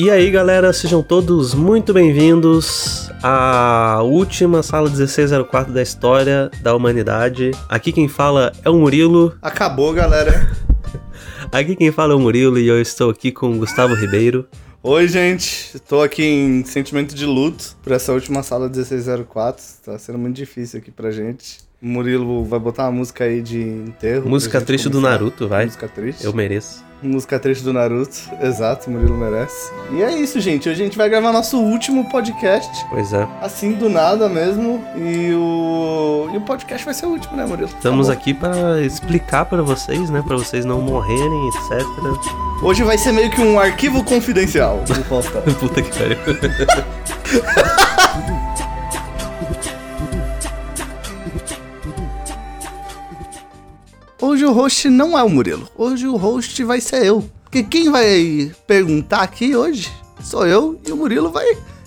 E aí, galera, sejam todos muito bem-vindos à última sala 1604 da história da humanidade. Aqui quem fala é o Murilo. Acabou, galera. Aqui quem fala é o Murilo e eu estou aqui com o Gustavo Ribeiro. Oi, gente. Estou aqui em sentimento de luto por essa última sala 1604. Tá sendo muito difícil aqui pra gente. O Murilo vai botar uma música aí de enterro. Música triste do Naruto, vai. Música triste. Eu mereço. Música triste do Naruto. Exato, Murilo merece. E é isso, gente. Hoje a gente vai gravar nosso último podcast. Pois é. Assim, do nada mesmo. E o, e o podcast vai ser o último, né, Murilo? Estamos Acabou. aqui para explicar para vocês, né, para vocês não morrerem, etc. Hoje vai ser meio que um arquivo confidencial. Puta que pariu. Hoje o host não é o Murilo. Hoje o host vai ser eu. Porque quem vai perguntar aqui hoje sou eu e o Murilo vai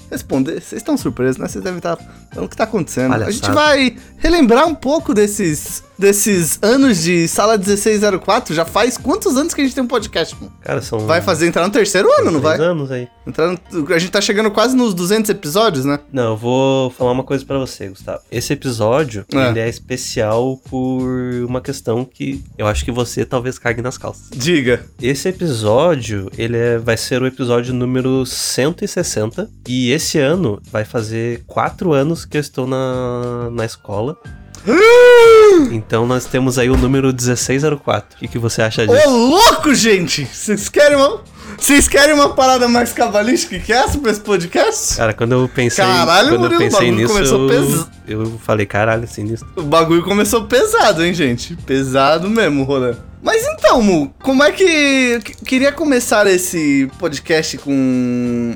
responder. Vocês estão surpresos, né? Vocês devem estar falando o que está acontecendo. A gente vai relembrar um pouco desses, desses anos de sala 1604. Já faz quantos anos que a gente tem um podcast? mano? Cara, são Vai fazer entrar no terceiro ano, não vai? anos aí. Entrar no- a gente tá chegando quase nos 200 episódios, né? Não, eu vou falar uma coisa pra você, Gustavo. Esse episódio, É. ele é especial por uma questão que eu acho que você talvez cague nas calças. Diga. Esse episódio, ele é- vai ser o episódio número 160 e esse ano vai fazer quatro anos que eu estou na, na escola. Então nós temos aí o número 1604. O que, que você acha disso? Ô, louco, gente! Vocês querem uma... Vocês querem uma parada mais cabalística que essa pra esse podcast? Cara, quando eu pensei, Caralho, quando eu Murilo, o pensei nisso, começou eu, pes- eu falei, caralho, sinistro. O bagulho começou pesado, hein, gente? Pesado mesmo, rolê. Mas então, Mu, como é que. que- Queria começar esse podcast com.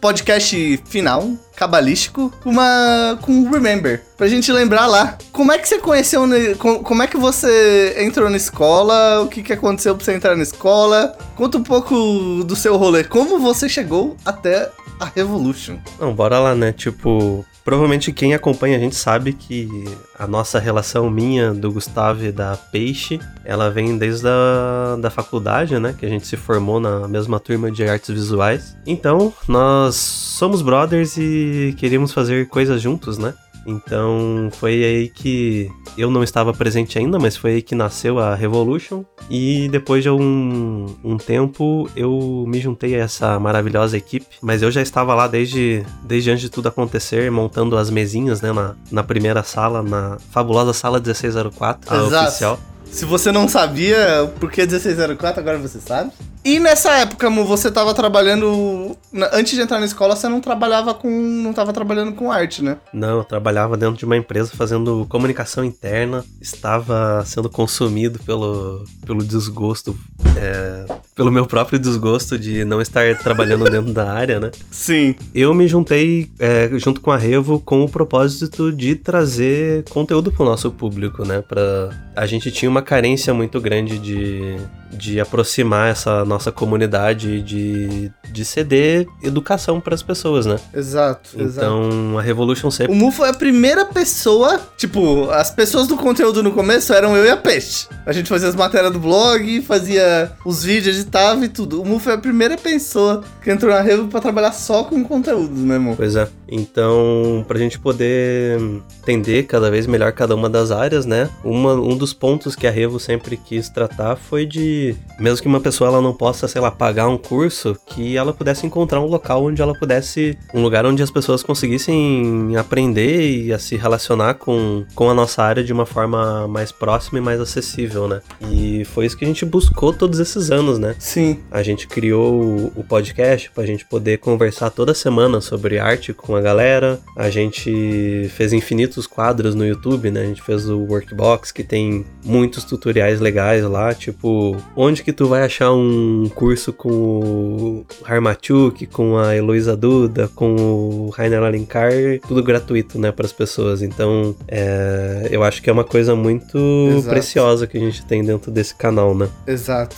Podcast final, cabalístico, uma. com Remember. Pra gente lembrar lá. Como é que você conheceu. Como é que você entrou na escola? O que, que aconteceu pra você entrar na escola? Conta um pouco do seu rolê. Como você chegou até a Revolution? Não, bora lá, né? Tipo, provavelmente quem acompanha a gente sabe que a nossa relação minha, do Gustavo e da Peixe, ela vem desde a da faculdade, né? Que a gente se formou na mesma turma de artes visuais. Então, nós somos brothers e queríamos fazer coisas juntos, né? Então foi aí que eu não estava presente ainda, mas foi aí que nasceu a Revolution. E depois de um, um tempo eu me juntei a essa maravilhosa equipe. Mas eu já estava lá desde, desde antes de tudo acontecer, montando as mesinhas né, na, na primeira sala, na fabulosa sala 1604, a Exato. oficial. Se você não sabia por que 1604, agora você sabe. E nessa época, Mu, você tava trabalhando. Antes de entrar na escola, você não trabalhava com. não tava trabalhando com arte, né? Não, eu trabalhava dentro de uma empresa fazendo comunicação interna, estava sendo consumido pelo, pelo desgosto, é, pelo meu próprio desgosto de não estar trabalhando dentro da área, né? Sim. Eu me juntei é, junto com a Revo com o propósito de trazer conteúdo pro nosso público, né? Pra... A gente tinha uma carência muito grande de, de aproximar essa nossa comunidade de, de ceder educação para as pessoas, né? Exato, exato. Então a Revolution O sempre Mu foi a primeira pessoa. Tipo, as pessoas do conteúdo no começo eram eu e a Peixe. A gente fazia as matérias do blog, fazia os vídeos, editava e tudo. O Mu foi a primeira pessoa que entrou na Revo pra trabalhar só com conteúdos, né, Mu? Pois é. Então, pra gente poder entender cada vez melhor cada uma das áreas, né? Uma, um dos pontos que a Revo sempre quis tratar foi de, mesmo que uma pessoa ela não possa, sei lá, pagar um curso, que ela pudesse encontrar um local onde ela pudesse, um lugar onde as pessoas conseguissem aprender e a se relacionar com, com a nossa área de uma forma mais próxima e mais acessível, né? E foi isso que a gente buscou todos esses anos, né? Sim. A gente criou o- podcast pra gente poder conversar toda semana sobre arte com a galera. A gente fez infinitos quadros no YouTube, né? A gente fez o Workbox, que tem muitos tutoriais legais lá, tipo, onde que tu vai achar um curso com o Harmachuk, com a Heloísa Duda, com o Rainer Alencar, tudo gratuito, né, para as pessoas. Então, é, eu acho que é uma coisa muito Exato. preciosa que a gente tem dentro desse canal, né? Exato,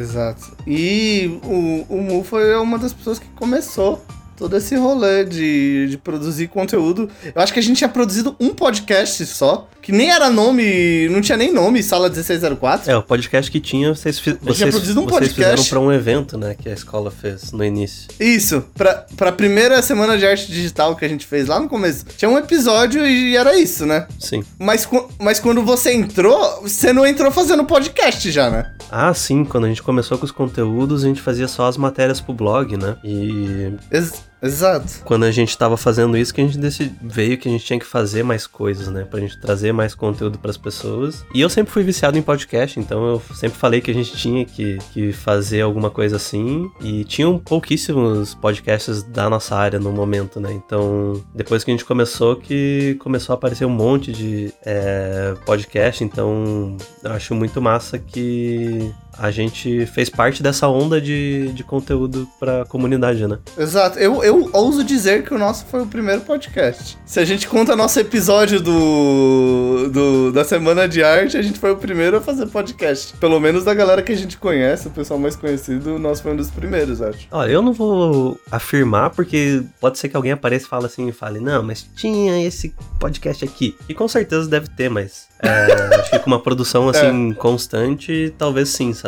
exato. E o, o Mu foi uma das pessoas que começou todo esse rolê de, de produzir conteúdo. Eu acho que a gente tinha produzido um podcast só, que nem era nome, não tinha nem nome, Sala 1604. É, o podcast que tinha, vocês, fi- tinha vocês, produzido um vocês podcast. fizeram pra um evento, né, que a escola fez no início. Isso, pra, pra primeira semana de arte digital que a gente fez lá no começo, tinha um episódio e era isso, né? Sim. Mas, mas quando você entrou, você não entrou fazendo podcast já, né? Ah, sim, quando a gente começou com os conteúdos, a gente fazia só as matérias pro blog, né? E Ex- exato. quando a gente tava fazendo isso, que a gente decidi, veio que a gente tinha que fazer mais coisas, né? Pra gente trazer mais conteúdo pras pessoas. E eu sempre fui viciado em podcast, então eu sempre falei que a gente tinha que, que fazer alguma coisa assim. E tinham pouquíssimos podcasts da nossa área no momento, né? Então, depois que a gente começou, que começou a aparecer um monte de é, podcast, então eu acho muito massa que a gente fez parte dessa onda de, de conteúdo pra comunidade, né? Exato. Eu, eu ouso dizer que o nosso foi o primeiro podcast. Se a gente conta nosso episódio do, do da Semana de Arte, a gente foi o primeiro a fazer podcast. Pelo menos da galera que a gente conhece, o pessoal mais conhecido, o nosso foi um dos primeiros, acho. Olha, eu não vou afirmar, porque pode ser que alguém apareça e fale assim e fale, não, mas tinha esse podcast aqui. E com certeza deve ter, mas é, acho que com uma produção assim constante, talvez sim, sabe?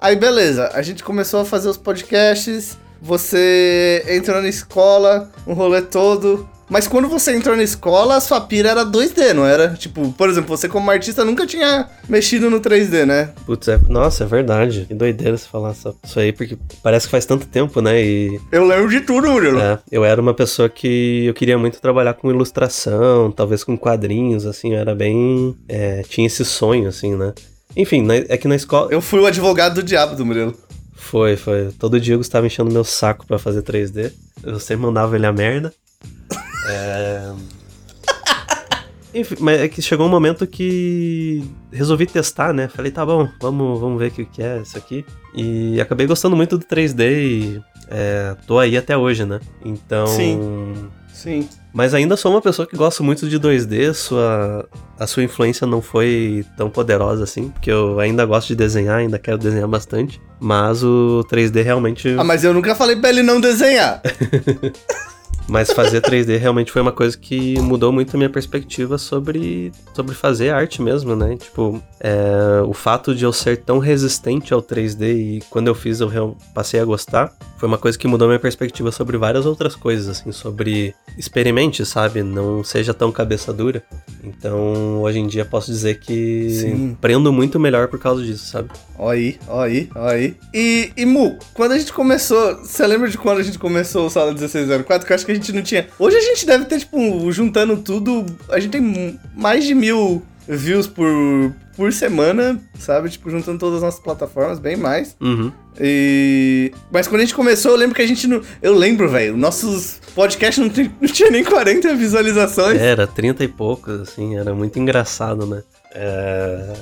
Aí beleza, a gente começou a fazer os podcasts, você entrou na escola, um rolê todo. Mas quando você entrou na escola, a sua pira era 2D, não era? Tipo, por exemplo, você como artista nunca tinha mexido no 3D, né? Putz, é- nossa, é verdade. Que doideira você falar isso isso aí, porque parece que faz tanto tempo, né? E Eu lembro de tudo, Murilo. é, eu era uma pessoa que eu queria muito trabalhar com ilustração, talvez com quadrinhos, assim, eu era bem. é, tinha esse sonho, assim, né? Enfim, na- é que na escola. Eu fui o advogado do diabo do Murilo. Foi, foi. Todo dia o Gustavo enchendo meu saco pra fazer 3D. Eu sempre mandava ele a merda. É... Enfim, mas é que chegou um momento que resolvi testar, né? Falei, tá bom, vamos, vamos ver o que é isso aqui. E acabei gostando muito do 3D e é, tô aí até hoje, né? Então. Sim. Sim. Mas ainda sou uma pessoa que gosta muito de 2D, sua, a sua influência não foi tão poderosa assim, porque eu ainda gosto de desenhar, ainda quero desenhar bastante, mas o 3D realmente. Ah, mas eu nunca falei pra ele não desenhar. Mas fazer 3D realmente foi uma coisa que mudou muito a minha perspectiva sobre, sobre fazer arte mesmo, né? Tipo, é, o fato de eu ser tão resistente ao 3D e quando eu fiz eu passei a gostar, foi uma coisa que mudou minha perspectiva sobre várias outras coisas, assim, sobre experimente, sabe? Não seja tão cabeça dura. Então, hoje em dia posso dizer que Sim. aprendo muito melhor por causa disso, sabe? Ó aí, ó aí, ó aí. E, e Mu, quando a gente começou, você lembra de quando a gente começou o Sala 1604? Que eu acho que a gente não tinha. Hoje a gente deve ter, tipo, juntando tudo, a gente tem mais de mil views por, por semana, sabe? Tipo, juntando todas as nossas plataformas, bem mais. Uhum. E... Mas quando a gente começou, eu lembro que a gente não. Eu lembro, velho, nossos podcasts não, não tinha nem 40 visualizações. Era 30 e poucos, assim, era muito engraçado, né? É,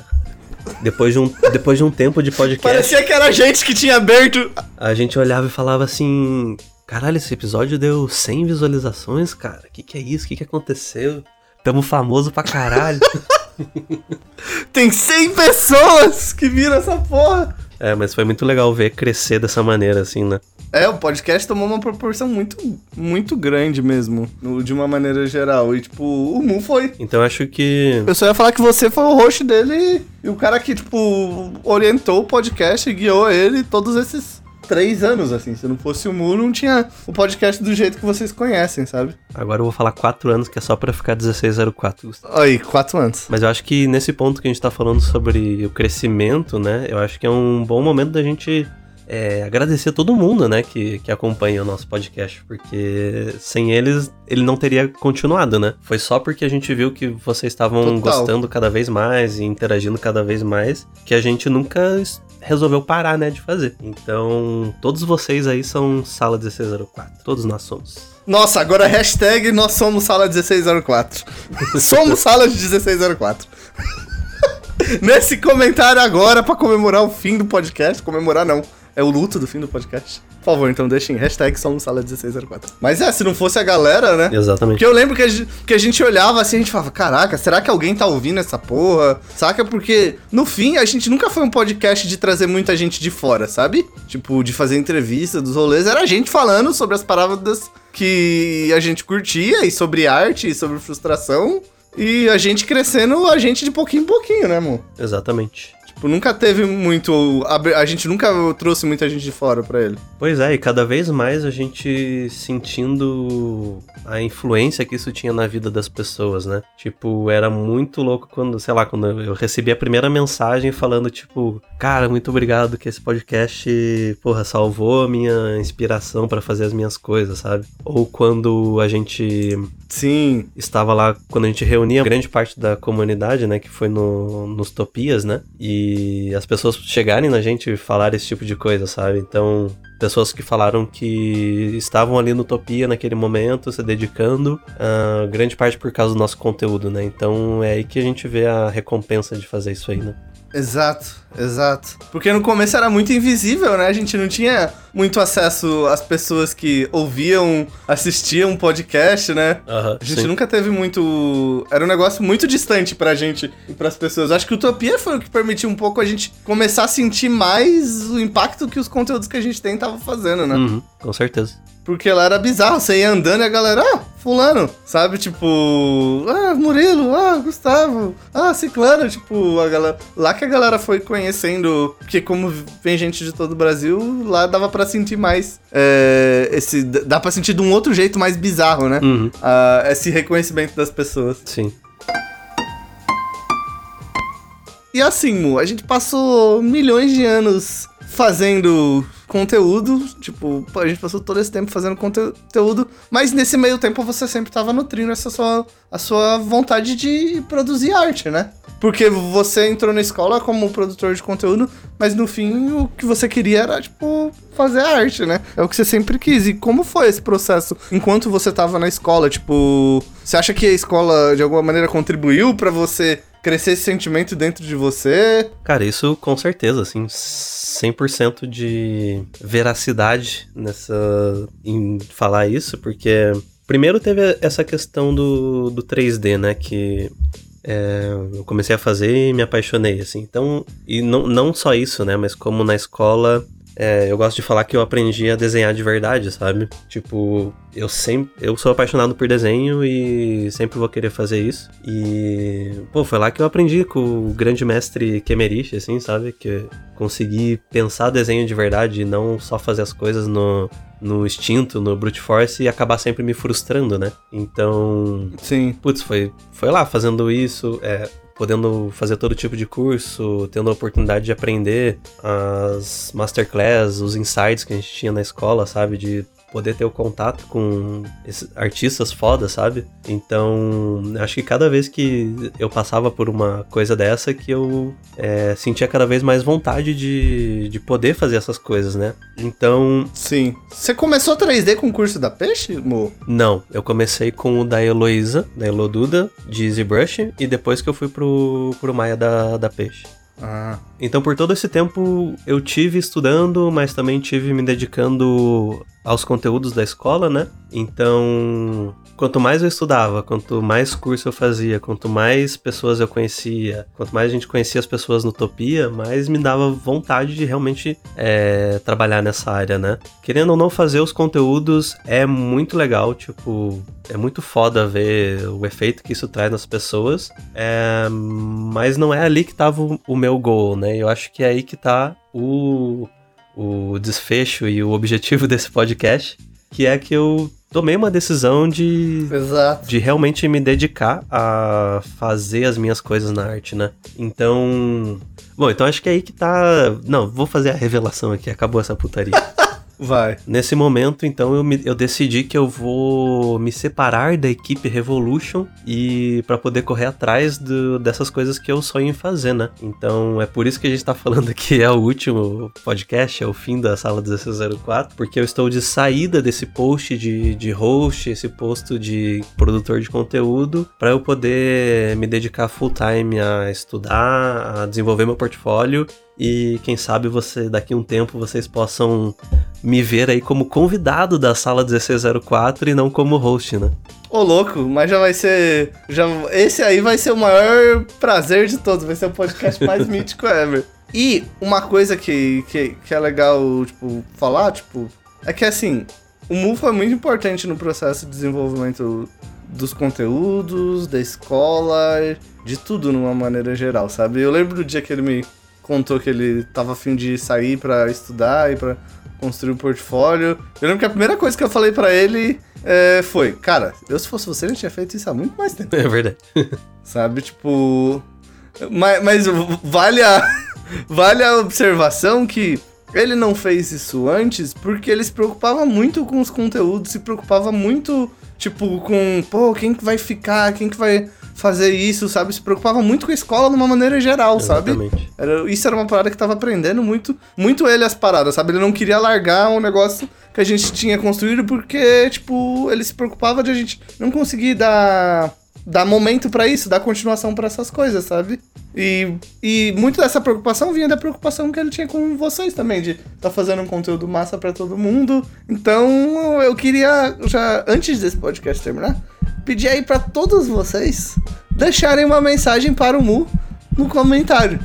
Depois de, um, depois de um tempo de podcast, Parecia que era a gente que tinha aberto. a gente olhava e falava assim: caralho, esse episódio deu 100 visualizações, cara. O que, que é isso? O que, que aconteceu? Tamo famoso pra caralho. Tem 100 pessoas que viram essa porra. é, mas foi muito legal ver crescer dessa maneira, assim, né? É, o podcast tomou uma proporção muito, muito grande mesmo, no- de uma maneira geral. E, tipo, o Mu foi. Então eu acho que. Eu só ia falar que você foi o host dele e o cara que, tipo, orientou o podcast e guiou ele todos esses três anos, assim. Se não fosse o Mu, não tinha o podcast do jeito que vocês conhecem, sabe? Agora eu vou falar 4 anos que é só pra ficar 1604. Gustavo. Aí, quatro anos. Mas eu acho que nesse ponto que a gente tá falando sobre o crescimento, né? Eu acho que é um bom momento da gente é, agradecer todo mundo, né? Que, que acompanha o nosso podcast. Porque sem eles, ele não teria continuado, né? Foi só porque a gente viu que vocês estavam gostando cada vez mais e interagindo cada vez mais que a gente nunca es- resolveu parar, né? De fazer. Então, todos vocês aí são Sala 1604. Todos nós somos. Nossa, agora hashtag nós somos sala 1604. somos sala de 1604. Nesse comentário agora, pra comemorar o fim do podcast. Comemorar não, é o luto do fim do podcast. Por favor, então deixem hashtag somos sala 1604. Mas é, se não fosse a galera, né? Exatamente. Porque eu lembro que a, gente, que a gente olhava assim, a gente falava, caraca, será que alguém tá ouvindo essa porra? Saca? Porque, no fim, a gente nunca foi um podcast de trazer muita gente de fora, sabe? Tipo, de fazer entrevista dos rolês. Era a gente falando sobre as paradas que a gente curtia, e sobre arte, e sobre frustração. E a gente crescendo, a gente de pouquinho em pouquinho, né, amor? Exatamente. Tipo, nunca teve muito. A, a gente nunca trouxe muita gente de fora pra ele. Pois é, e cada vez mais a gente sentindo a influência que isso tinha na vida das pessoas, né? Tipo, era muito louco quando, sei lá, quando eu recebi a primeira mensagem falando, tipo, cara, muito obrigado que esse podcast, porra, salvou a minha inspiração para fazer as minhas coisas, sabe? Ou quando a gente Sim. estava lá quando a gente reunia grande parte da comunidade, né, que foi no, nos Topias, né, e as pessoas chegarem na gente e falar esse tipo de coisa, sabe? Então, pessoas que falaram que estavam ali no Topia naquele momento, se dedicando, uh, grande parte por causa do nosso conteúdo, né? Então é aí que a gente vê a recompensa de fazer isso aí, né? Exato, exato. Porque no começo era muito invisível, né? A gente não tinha muito acesso às pessoas que ouviam, assistiam podcast, né? Uhum, a gente sim. nunca teve muito. Era um negócio muito distante pra gente e pras pessoas. Acho que Utopia foi o que permitiu um pouco a gente começar a sentir mais o impacto que os conteúdos que a gente tem estavam fazendo, né? Uhum, com certeza. Porque lá era bizarro, você ia andando e a galera, ah, fulano, sabe? Tipo, ah, Murilo, ah, Gustavo, ah, Ciclano, tipo, a galera. Lá que a galera foi conhecendo, porque como vem gente de todo o Brasil, lá dava para sentir mais. É, esse. Dá pra sentir de um outro jeito mais bizarro, né? Uhum. Ah, esse reconhecimento das pessoas. Sim. E assim, Mu, a gente passou milhões de anos fazendo conteúdo, tipo, a gente passou todo esse tempo fazendo conteúdo, mas nesse meio tempo você sempre tava nutrindo essa sua, a sua vontade de produzir arte, né? Porque você entrou na escola como produtor de conteúdo, mas no fim o que você queria era, tipo, fazer arte, né? É o que você sempre quis. E como foi esse processo enquanto você tava na escola? Tipo, você acha que a escola de alguma maneira contribuiu para você crescer esse sentimento dentro de você? Cara, isso com certeza, assim, 100% de veracidade nessa em falar isso, porque primeiro teve essa questão do, do 3D, né, que é, eu comecei a fazer e me apaixonei, assim. Então, e não, não só isso, né, mas como na escola é, eu gosto de falar que eu aprendi a desenhar de verdade, sabe? Tipo, eu sempre. Eu sou apaixonado por desenho e sempre vou querer fazer isso. E. Pô, foi lá que eu aprendi com o grande mestre Kemerich, assim, sabe? Que consegui pensar desenho de verdade e não só fazer as coisas no, no instinto, no brute force e acabar sempre me frustrando, né? Então. Sim. Putz, foi, foi lá fazendo isso. É, podendo fazer todo tipo de curso, tendo a oportunidade de aprender as masterclass, os insights que a gente tinha na escola, sabe? De poder ter o contato com artistas foda, sabe? Então, acho que cada vez que eu passava por uma coisa dessa, que eu é, sentia cada vez mais vontade de, de poder fazer essas coisas, né? Então. Sim. Você começou 3D com o curso da Peixe, Mo? Não, eu comecei com o da Heloísa, da Eloduda, de ZBrush, e depois que eu fui pro, pro Maia da, da Peixe. Ah. Então, por todo esse tempo, eu tive estudando, mas também tive me dedicando aos conteúdos da escola, né? Então, quanto mais eu estudava, quanto mais curso eu fazia, quanto mais pessoas eu conhecia, quanto mais a gente conhecia as pessoas no Utopia, mais me dava vontade de realmente é, trabalhar nessa área, né? Querendo ou não fazer os conteúdos é muito legal, tipo, é muito foda ver o efeito que isso traz nas pessoas, é, mas não é ali que tava o, meu goal, né? Eu acho que é aí que tá o o desfecho e o objetivo desse podcast, que é que eu tomei uma decisão de, Exato. de realmente me dedicar a fazer as minhas coisas na arte, né? Então. Bom, então acho que é aí que tá. Não, vou fazer a revelação aqui, acabou essa putaria. Vai. Nesse momento, então, eu, me, eu decidi que eu vou me separar da equipe Revolution e para poder correr atrás do, dessas coisas que eu sonho em fazer, né? Então, é por isso que a gente tá falando que é o último podcast, é o fim da sala 1604, porque eu estou de saída desse post de, de host, esse posto de produtor de conteúdo, para eu poder me dedicar full time a estudar, a desenvolver meu portfólio e quem sabe você daqui a um tempo vocês possam me ver aí como convidado da sala 1604 e não como host, né? Ô louco, mas já vai ser. Já, esse aí vai ser o maior prazer de todos, vai ser o podcast mais mítico ever. E uma coisa que, que, que é legal, tipo, falar, tipo, é que assim, o Mu foi muito importante no processo de desenvolvimento dos conteúdos, da escola, de tudo numa maneira geral, sabe? Eu lembro do dia que ele me contou que ele tava afim de sair para estudar e para construir o um portfólio. Eu lembro que a primeira coisa que eu falei para ele é, foi, cara, eu se fosse você, eu tinha feito isso há muito mais tempo. É verdade. Sabe, tipo. Mas, mas vale, a, vale a observação que ele não fez isso antes porque ele se preocupava muito com os conteúdos, se preocupava muito, tipo, com, pô, quem que vai ficar, quem que vai fazer isso, sabe? Se preocupava muito com a escola de uma maneira geral, Exatamente. sabe? Era, isso era uma parada que tava aprendendo muito, muito ele as paradas, sabe? Ele não queria largar um negócio que a gente tinha construído porque, tipo, ele se preocupava de a gente não conseguir dar dar momento para isso, dar continuação para essas coisas, sabe? E, e muito dessa preocupação vinha da preocupação que ele tinha com vocês também, de tá fazendo um conteúdo massa para todo mundo. Então, eu queria já antes desse podcast terminar, pedir aí para todos vocês deixarem uma mensagem para o Mu no comentário.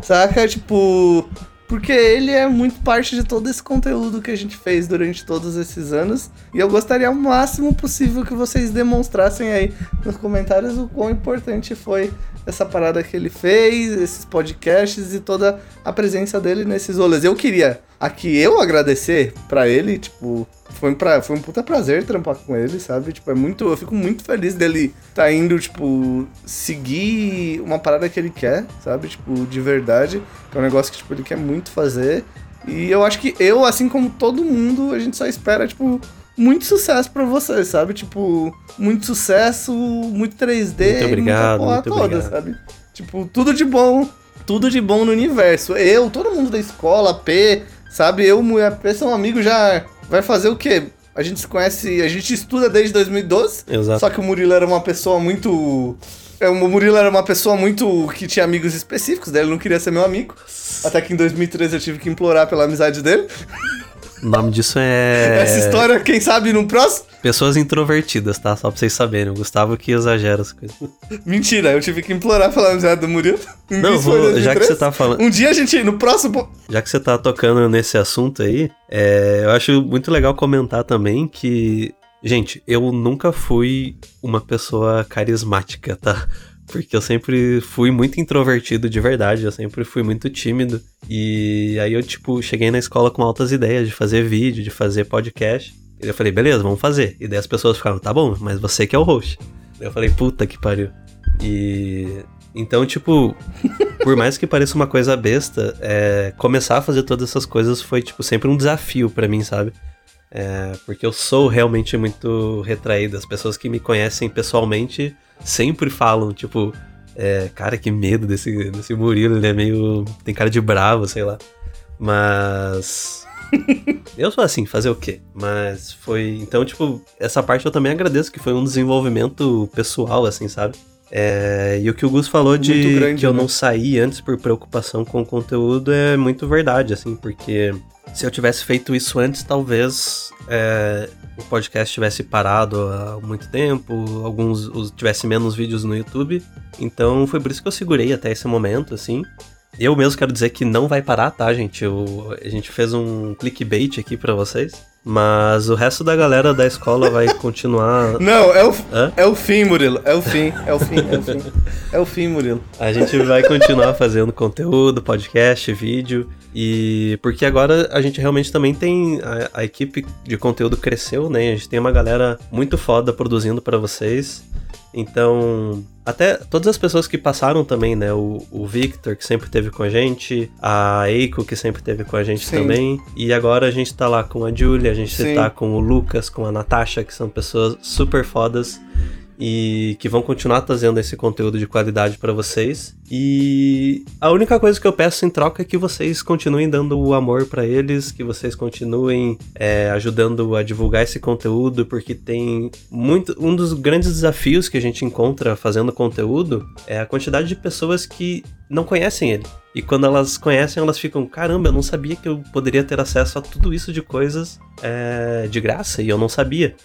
Saca? Tipo, porque ele é muito parte de todo esse conteúdo que a gente fez durante todos esses anos. E eu gostaria o máximo possível que vocês demonstrassem aí nos comentários o quão importante foi essa parada que ele fez, esses podcasts e toda a presença dele nesses rolês. Eu queria aqui eu agradecer para ele, tipo, foi um, pra, foi um puta prazer trampar com ele, sabe? Tipo, é muito. Eu fico muito feliz dele tá indo, tipo, seguir uma parada que ele quer, sabe? Tipo, de verdade. Que é um negócio que, tipo, ele quer muito fazer. E eu acho que eu, assim como todo mundo, a gente só espera, tipo, muito sucesso pra você, sabe? Tipo, muito sucesso, muito 3D, muito obrigado, muita porra muito toda, obrigado. sabe? Tipo, tudo de bom. Tudo de bom no universo. Eu, todo mundo da escola, P, sabe? Eu e a P são amigos já vai fazer o quê? A gente se conhece, a gente estuda desde 2012. Exato. Só que o Murilo era uma pessoa muito. é, O Murilo era uma pessoa muito. que tinha amigos específicos, daí ele não queria ser meu amigo. Até que em 2013 eu tive que implorar pela amizade dele. O nome disso é. Essa história, quem sabe, no próximo. Pessoas introvertidas, tá? Só pra vocês saberem. O Gustavo que exagera as coisas. Mentira, eu tive que implorar pela amizade do Murilo. Não, vou, já que 2013. você tá falando. Um dia a gente, no próximo. Já que você tá tocando nesse assunto aí, é, eu acho muito legal comentar também que. Gente, eu nunca fui uma pessoa carismática, tá? Porque eu sempre fui muito introvertido de verdade, eu sempre fui muito tímido. E aí eu, tipo, cheguei na escola com altas ideias de fazer vídeo, de fazer podcast. E eu falei, beleza, vamos fazer. E daí as pessoas ficaram, tá bom, mas você que é o host. Eu falei, puta que pariu. E. Então, tipo, por mais que pareça uma coisa besta, é, começar a fazer todas essas coisas foi, tipo, sempre um desafio pra mim, sabe? É, porque eu sou realmente muito retraído. As pessoas que me conhecem pessoalmente sempre falam, tipo, é, cara, que medo desse, desse Murilo, ele é meio. tem cara de bravo, sei lá. Mas. eu sou assim, fazer o quê? Mas foi. Então, tipo, essa parte eu também agradeço, que foi um desenvolvimento pessoal, assim, sabe? É, e o que o Gus falou de grande, que eu né? não saí antes por preocupação com o conteúdo é muito verdade, assim, porque se eu tivesse feito isso antes, talvez é, o podcast tivesse parado há muito tempo, alguns os- tivesse menos vídeos no YouTube. Então foi por isso que eu segurei até esse momento, assim. Eu mesmo quero dizer que não vai parar, tá, gente? Eu- a gente fez um clickbait aqui pra vocês. Mas o resto da galera da escola vai continuar. Não, é o, Hã? é o fim, Murilo. É o fim, é o fim, é o fim. É o fim, Murilo. A gente vai continuar fazendo conteúdo, podcast, vídeo. E porque agora a gente realmente também tem. A, a equipe de conteúdo cresceu, né? A gente tem uma galera muito foda produzindo pra vocês. Então, até todas as pessoas que passaram também, né? O, o Victor, que sempre teve com a gente, a Eiko, que sempre teve com a gente Sim. também. E agora a gente tá lá com a Julia, a gente Sim. tá com o Lucas, com a Natasha, que são pessoas super fodas e que vão continuar trazendo esse conteúdo de qualidade pra vocês. E a única coisa que eu peço em troca é que vocês continuem dando o amor pra eles, que vocês continuem é, ajudando a divulgar esse conteúdo, porque tem muito. Um dos grandes desafios que a gente encontra fazendo conteúdo é a quantidade de pessoas que não conhecem ele. E quando elas conhecem, elas ficam: caramba, eu não sabia que eu poderia ter acesso a tudo isso de coisas é, de graça, e eu não sabia.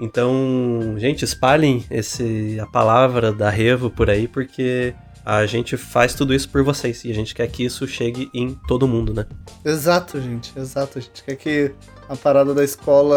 Então, gente, espalhem esse, a palavra da Revo por aí, porque a gente faz tudo isso por vocês e a gente quer que isso chegue em todo mundo, né? Exato, gente, exato. A gente quer que a parada da escola,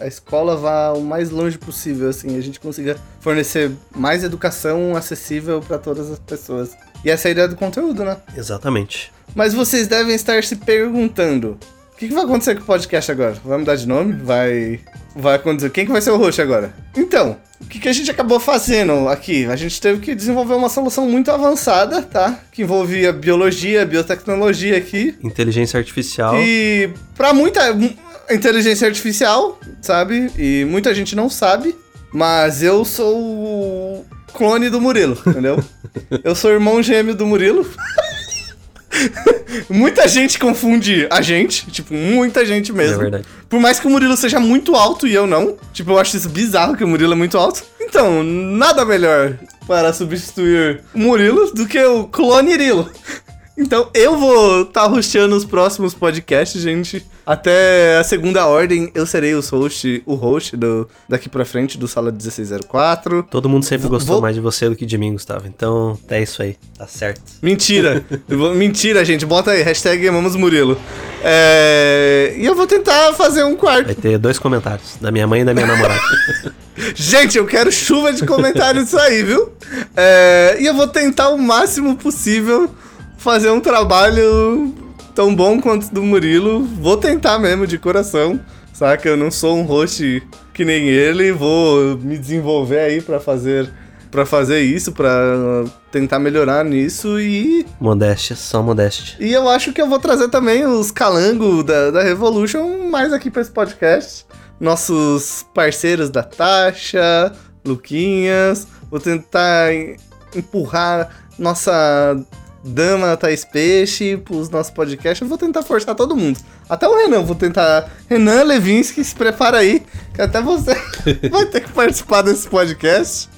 a escola vá o mais longe possível, assim, a gente consiga fornecer mais educação acessível para todas as pessoas. E essa é a ideia do conteúdo, né? Exatamente. Mas vocês devem estar se perguntando: o que, que vai acontecer com o podcast agora? Vai mudar de nome? Vai. Vai acontecer. Quem que vai ser o host agora? Então, o que, que a gente acabou fazendo aqui? A gente teve que desenvolver uma solução muito avançada, tá? Que envolvia biologia, biotecnologia aqui. Inteligência artificial. E pra muita mu- inteligência artificial, sabe? E muita gente não sabe, mas eu sou o clone do Murilo, entendeu? eu sou irmão gêmeo do Murilo. muita gente confunde a gente, tipo, muita gente É mesmo. verdade. Por mais que o Murilo seja muito alto e eu não. Tipo, eu acho isso bizarro que o Murilo é muito alto. Então, nada melhor para substituir o Murilo do que o clone Irilo. Então, eu vou estar tá rosteando os próximos podcasts, gente. Até a segunda ordem, eu serei o host, o host do, daqui pra frente do Sala 1604. Todo mundo sempre gostou vou- mais de você do que de mim, Gustavo. Então, é isso aí. Tá certo. Mentira. Mentira, gente. Bota aí, hashtag amamos Murilo. É, E eu vou tentar fazer um quarto. Vai ter dois comentários, da minha mãe e da minha namorada. Gente, eu quero chuva de comentários disso aí, viu? É, E eu vou tentar o máximo possível fazer um trabalho tão bom quanto do Murilo. Vou tentar mesmo, de coração. Saca? Eu não sou um host que nem ele. Vou me desenvolver aí pra fazer para fazer isso, pra tentar melhorar nisso e Modéstia, só modéstia. e eu acho que eu vou trazer também os calangos da, da Revolution mais aqui pra esse podcast. Nossos parceiros da Tasha, Luquinhas. Vou tentar em- empurrar nossa dama Thais Peixe pros nossos podcasts. Eu vou tentar forçar todo mundo. Até o Renan, vou tentar. Renan Levinsky, se prepara aí, que até você vai ter que participar desse podcast.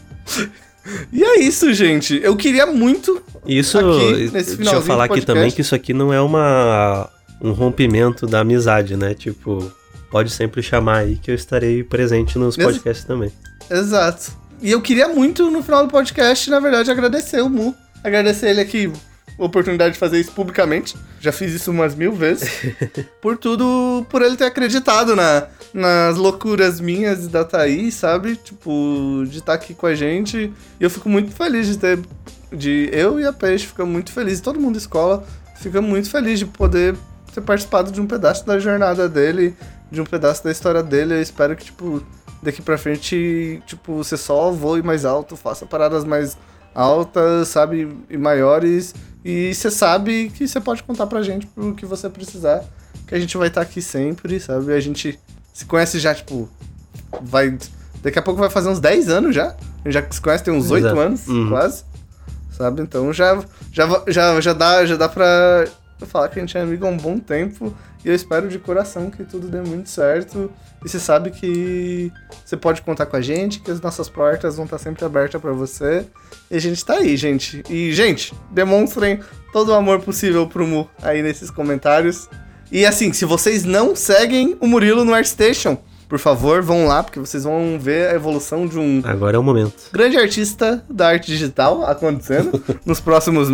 E é isso, gente. Eu queria muito Isso, Aqui, nesse deixa eu falar aqui também que isso aqui não é uma um rompimento da amizade, né? Tipo, pode sempre chamar aí que eu estarei presente nos Ex- podcasts também. Exato. E eu queria muito, no final do podcast, na verdade, agradecer o Mu. Agradecer ele aqui oportunidade de fazer isso publicamente. Já fiz isso umas mil vezes. por tudo, por ele ter acreditado na, nas loucuras minhas e da Thaís, sabe? Tipo, de estar aqui com a gente. E eu fico muito feliz de ter. De eu e a Peixe fica muito feliz, todo mundo da escola fica muito feliz de poder ter participado de um pedaço da jornada dele, de um pedaço da história dele. Eu espero que, tipo, daqui pra frente, tipo, você só voe mais alto, faça paradas mais altas, sabe, e maiores. E você sabe que você pode contar pra gente pro que você precisar, que a gente vai estar aqui sempre, sabe? A gente se conhece já, tipo, vai. Daqui a pouco vai fazer uns 10 anos já. Já se conhece, tem uns 8 Exato. anos, Uhum. quase. Sabe? Então já, já, já, já, dá, já dá pra falar que a gente é amigo há um bom tempo. E eu espero de coração que tudo dê muito certo. E você sabe que você pode contar com a gente, que as nossas portas vão estar sempre abertas pra você. E a gente tá aí, gente. E, gente, demonstrem todo o amor possível pro Mu aí nesses comentários. E assim, se vocês não seguem o Murilo no ArtStation, por favor, vão lá, porque vocês vão ver a evolução de um Agora é o momento. grande artista da arte digital acontecendo nos, próximos,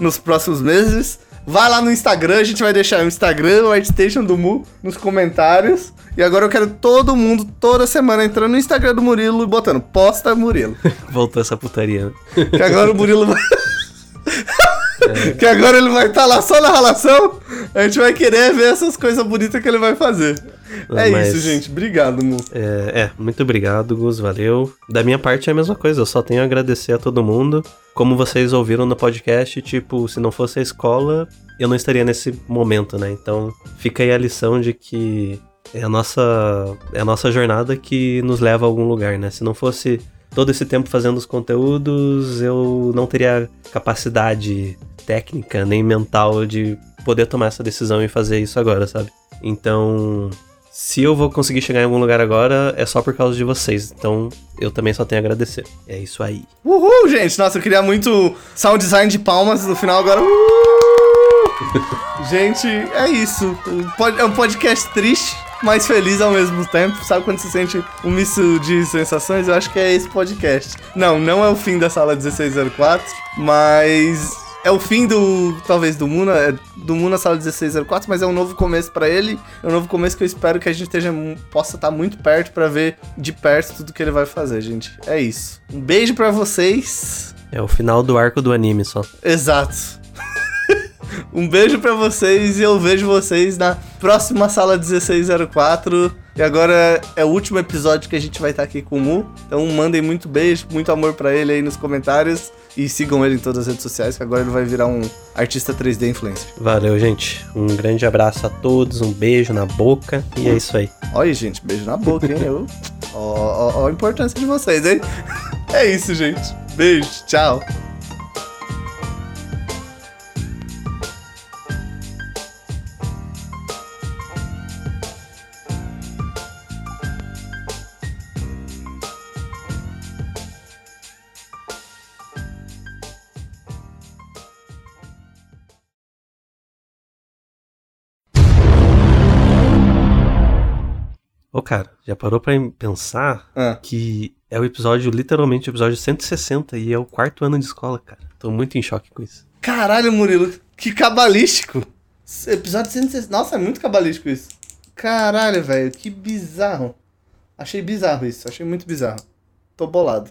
nos próximos meses. Vai lá no Instagram, a gente vai deixar o Instagram, o ArtStation do Mu nos comentários. E agora eu quero todo mundo, toda semana, entrando no Instagram do Murilo e botando posta Murilo. Voltou essa putaria. né? Que agora o Murilo vai. que agora ele vai estar lá só na relação. A gente vai querer ver essas coisas bonitas que ele vai fazer. É Mas- isso, gente. Obrigado, Mu. É, é, muito obrigado, Gus, valeu. Da minha parte é a mesma coisa, eu só tenho a agradecer a todo mundo. Como vocês ouviram no podcast, tipo, se não fosse a escola, eu não estaria nesse momento, né? Então, fica aí a lição de que é a nossa, é a nossa jornada que nos leva a algum lugar, né? Se não fosse todo esse tempo fazendo os conteúdos, eu não teria capacidade técnica nem mental de poder tomar essa decisão e fazer isso agora, sabe? Então, se eu vou conseguir chegar em algum lugar agora, é só por causa de vocês. Então, eu também só tenho a agradecer. É isso aí. Uhul, gente! Nossa, eu queria muito sound design de palmas no final agora. Uh! gente, é isso. É um podcast triste, mas feliz ao mesmo tempo. Sabe quando você sente um misto de sensações? Eu acho que é esse podcast. Não, não é o fim da sala 1604, mas é o fim do, talvez, do Muna, é do Muna Sala 1604, mas é um novo começo para ele. É um novo começo que eu espero que a gente esteja, possa estar muito perto para ver de perto tudo que ele vai fazer, gente. É isso. Um beijo para vocês. É o final do arco do anime só. Exato. um beijo para vocês e eu vejo vocês na próxima Sala 1604. E agora é o último episódio que a gente vai estar aqui com o Mu. Então mandem muito beijo, muito amor para ele aí nos comentários. E sigam ele em todas as redes sociais, que agora ele vai virar um artista 3D influencer. Valeu, gente. Um grande abraço a todos, um beijo na boca. E é isso aí. Olha, gente, beijo na boca, hein? Eu... ó, ó, ó a importância de vocês, hein? É isso, gente. Beijo, tchau. Cara, já parou pra pensar Ah. que é o episódio, literalmente, o episódio 160 e é o quarto ano de escola, cara. Tô muito em choque com isso. Caralho, Murilo, que cabalístico. Episódio 160. Nossa, é muito cabalístico isso. Caralho, velho, que bizarro. Achei bizarro isso, achei muito bizarro. Tô bolado.